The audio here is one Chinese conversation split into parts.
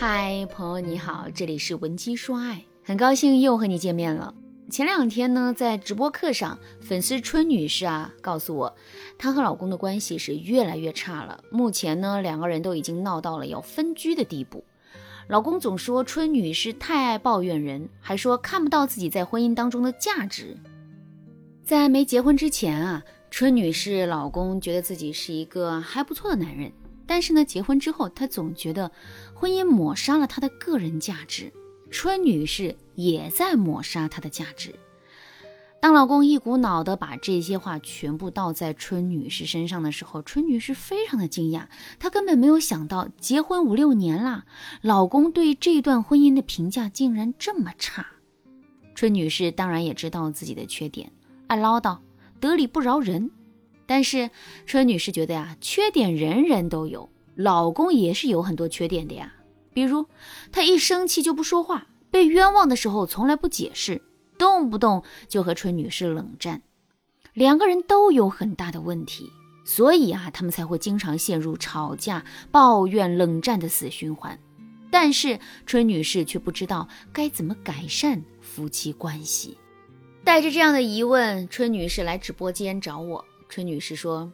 嗨，朋友你好，这里是文姬说爱，很高兴又和你见面了。前两天呢，在直播课上，粉丝春女士啊告诉我，她和老公的关系是越来越差了。目前呢，两个人都已经闹到了要分居的地步。老公总说春女士太爱抱怨人，还说看不到自己在婚姻当中的价值。在没结婚之前啊，春女士老公觉得自己是一个还不错的男人，但是呢，结婚之后，她总觉得婚姻抹杀了她的个人价值。春女士也在抹杀她的价值。当老公一股脑的把这些话全部倒在春女士身上的时候，春女士非常的惊讶，她根本没有想到，结婚五六年了，老公对这段婚姻的评价竟然这么差。春女士当然也知道自己的缺点，爱唠叨，得理不饶人。但是春女士觉得呀，缺点人人都有，老公也是有很多缺点的呀。比如，他一生气就不说话，被冤枉的时候从来不解释，动不动就和春女士冷战。两个人都有很大的问题，所以啊，他们才会经常陷入吵架、抱怨、冷战的死循环。但是春女士却不知道该怎么改善夫妻关系。带着这样的疑问，春女士来直播间找我。春女士说，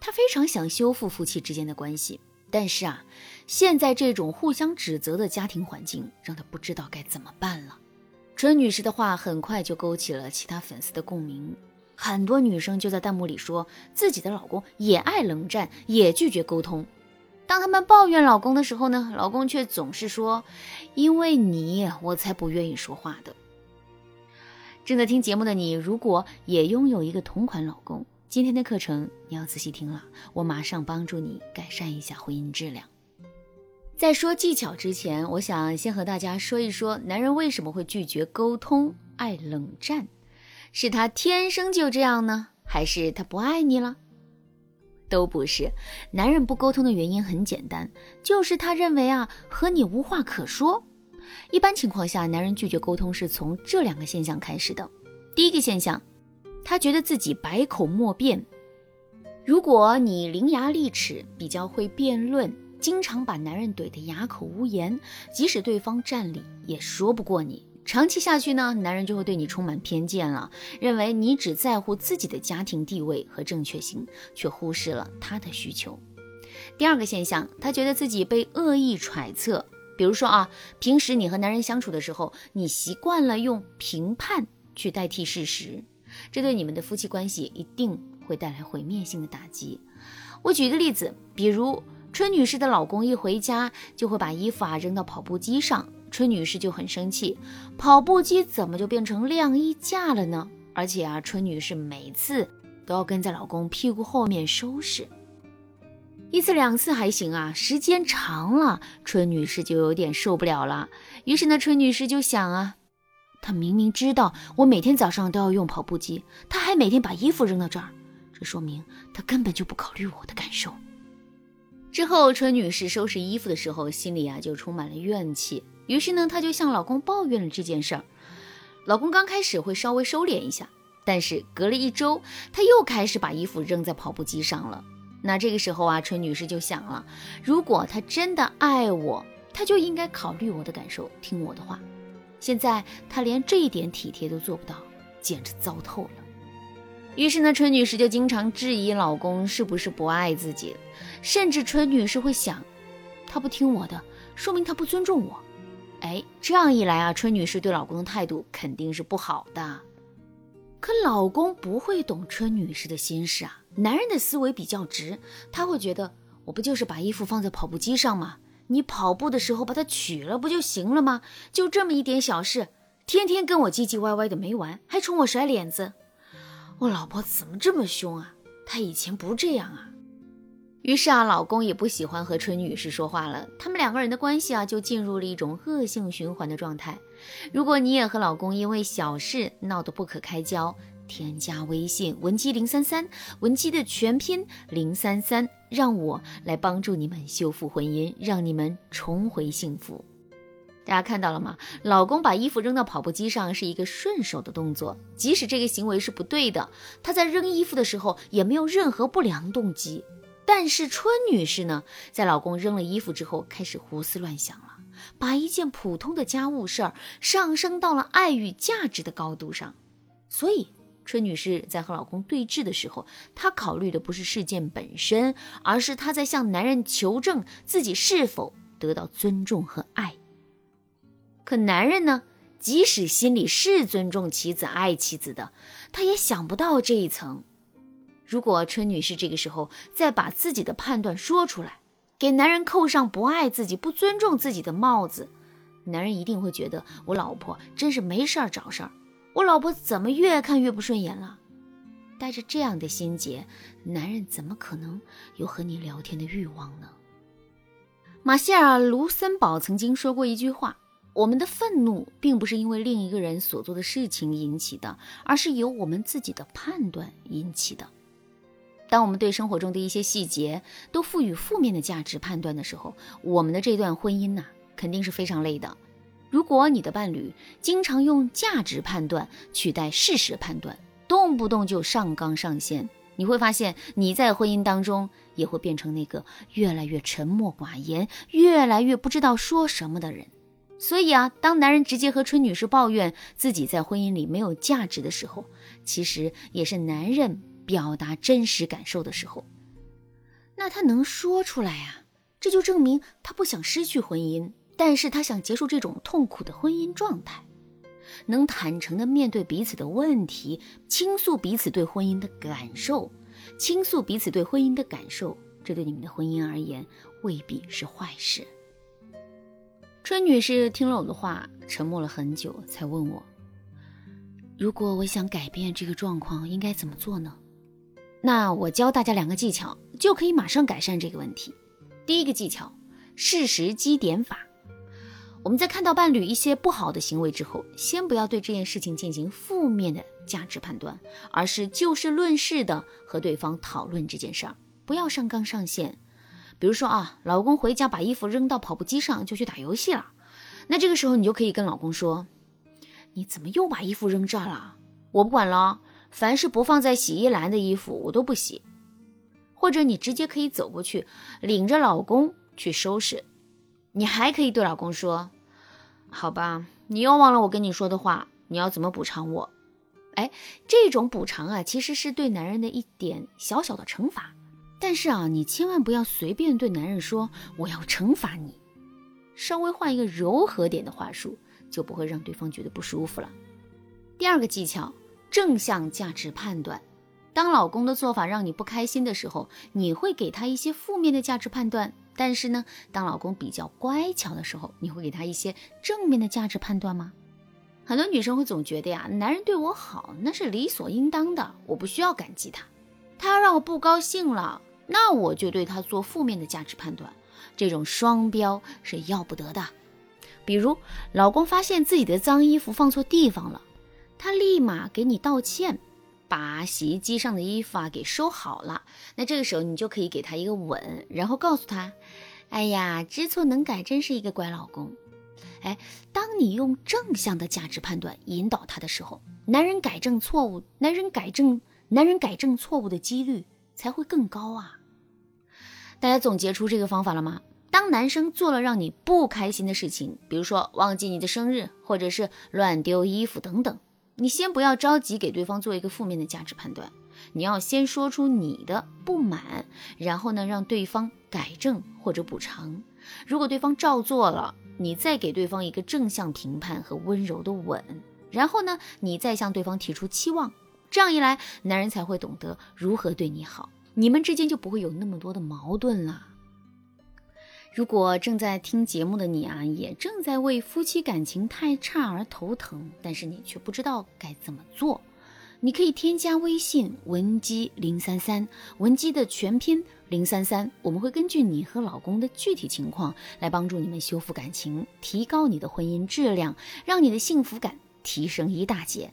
她非常想修复夫妻之间的关系。但是啊，现在这种互相指责的家庭环境，让她不知道该怎么办了。春女士的话很快就勾起了其他粉丝的共鸣，很多女生就在弹幕里说自己的老公也爱冷战，也拒绝沟通。当他们抱怨老公的时候呢，老公却总是说：“因为你，我才不愿意说话的。”正在听节目的你，如果也拥有一个同款老公，今天的课程你要仔细听了，我马上帮助你改善一下婚姻质量。在说技巧之前，我想先和大家说一说，男人为什么会拒绝沟通、爱冷战？是他天生就这样呢，还是他不爱你了？都不是。男人不沟通的原因很简单，就是他认为啊，和你无话可说。一般情况下，男人拒绝沟通是从这两个现象开始的。第一个现象。他觉得自己百口莫辩。如果你伶牙俐齿，比较会辩论，经常把男人怼得哑口无言，即使对方占理也说不过你。长期下去呢，男人就会对你充满偏见了，认为你只在乎自己的家庭地位和正确性，却忽视了他的需求。第二个现象，他觉得自己被恶意揣测。比如说啊，平时你和男人相处的时候，你习惯了用评判去代替事实。这对你们的夫妻关系一定会带来毁灭性的打击。我举一个例子，比如春女士的老公一回家就会把衣服啊扔到跑步机上，春女士就很生气，跑步机怎么就变成晾衣架了呢？而且啊，春女士每次都要跟在老公屁股后面收拾，一次两次还行啊，时间长了，春女士就有点受不了了。于是呢，春女士就想啊。他明明知道我每天早上都要用跑步机，他还每天把衣服扔到这儿，这说明他根本就不考虑我的感受。之后，春女士收拾衣服的时候，心里啊就充满了怨气，于是呢，她就向老公抱怨了这件事儿。老公刚开始会稍微收敛一下，但是隔了一周，他又开始把衣服扔在跑步机上了。那这个时候啊，春女士就想了，如果他真的爱我，他就应该考虑我的感受，听我的话。现在她连这一点体贴都做不到，简直糟透了。于是呢，春女士就经常质疑老公是不是不爱自己，甚至春女士会想，他不听我的，说明他不尊重我。哎，这样一来啊，春女士对老公的态度肯定是不好的。可老公不会懂春女士的心事啊，男人的思维比较直，他会觉得我不就是把衣服放在跑步机上吗？你跑步的时候把它取了不就行了吗？就这么一点小事，天天跟我唧唧歪歪的没完，还冲我甩脸子。我老婆怎么这么凶啊？她以前不这样啊。于是啊，老公也不喜欢和春女士说话了。他们两个人的关系啊，就进入了一种恶性循环的状态。如果你也和老公因为小事闹得不可开交，添加微信文姬零三三，文姬的全拼零三三，让我来帮助你们修复婚姻，让你们重回幸福。大家看到了吗？老公把衣服扔到跑步机上是一个顺手的动作，即使这个行为是不对的，他在扔衣服的时候也没有任何不良动机。但是春女士呢，在老公扔了衣服之后，开始胡思乱想了。把一件普通的家务事儿上升到了爱与价值的高度上。所以，春女士在和老公对峙的时候，她考虑的不是事件本身，而是她在向男人求证自己是否得到尊重和爱。可男人呢？即使心里是尊重妻子、爱妻子的，他也想不到这一层。如果春女士这个时候再把自己的判断说出来，给男人扣上不爱自己、不尊重自己的帽子，男人一定会觉得我老婆真是没事儿找事儿。我老婆怎么越看越不顺眼了？带着这样的心结，男人怎么可能有和你聊天的欲望呢？马歇尔·卢森堡曾经说过一句话。我们的愤怒并不是因为另一个人所做的事情引起的，而是由我们自己的判断引起的。当我们对生活中的一些细节都赋予负面的价值判断的时候，我们的这段婚姻呐，肯定是非常累的。如果你的伴侣经常用价值判断取代事实判断，动不动就上纲上线，你会发现你在婚姻当中也会变成那个越来越沉默寡言、越来越不知道说什么的人。所以啊，当男人直接和春女士抱怨自己在婚姻里没有价值的时候，其实也是男人表达真实感受的时候。那他能说出来呀？这就证明他不想失去婚姻，但是他想结束这种痛苦的婚姻状态。能坦诚的面对彼此的问题，倾诉彼此对婚姻的感受，倾诉彼此对婚姻的感受，这对你们的婚姻而言未必是坏事。春女士听了我的话，沉默了很久，才问我：“如果我想改变这个状况，应该怎么做呢？”那我教大家两个技巧，就可以马上改善这个问题。第一个技巧：事实积点法。我们在看到伴侣一些不好的行为之后，先不要对这件事情进行负面的价值判断，而是就事论事的和对方讨论这件事儿，不要上纲上线。比如说啊，老公回家把衣服扔到跑步机上就去打游戏了，那这个时候你就可以跟老公说：“你怎么又把衣服扔这儿了？我不管了，凡是不放在洗衣篮的衣服我都不洗。”或者你直接可以走过去，领着老公去收拾。你还可以对老公说：“好吧，你又忘了我跟你说的话，你要怎么补偿我？”哎，这种补偿啊，其实是对男人的一点小小的惩罚。但是啊，你千万不要随便对男人说我要惩罚你，稍微换一个柔和点的话术，就不会让对方觉得不舒服了。第二个技巧，正向价值判断。当老公的做法让你不开心的时候，你会给他一些负面的价值判断；但是呢，当老公比较乖巧的时候，你会给他一些正面的价值判断吗？很多女生会总觉得呀，男人对我好那是理所应当的，我不需要感激他，他要让我不高兴了。那我就对他做负面的价值判断，这种双标是要不得的。比如，老公发现自己的脏衣服放错地方了，他立马给你道歉，把洗衣机上的衣服啊给收好了。那这个时候你就可以给他一个吻，然后告诉他：“哎呀，知错能改，真是一个乖老公。”哎，当你用正向的价值判断引导他的时候，男人改正错误，男人改正，男人改正错误的几率才会更高啊。大家总结出这个方法了吗？当男生做了让你不开心的事情，比如说忘记你的生日，或者是乱丢衣服等等，你先不要着急给对方做一个负面的价值判断，你要先说出你的不满，然后呢让对方改正或者补偿。如果对方照做了，你再给对方一个正向评判和温柔的吻，然后呢你再向对方提出期望，这样一来，男人才会懂得如何对你好。你们之间就不会有那么多的矛盾了。如果正在听节目的你啊，也正在为夫妻感情太差而头疼，但是你却不知道该怎么做，你可以添加微信文姬零三三，文姬的全拼零三三，我们会根据你和老公的具体情况来帮助你们修复感情，提高你的婚姻质量，让你的幸福感提升一大截。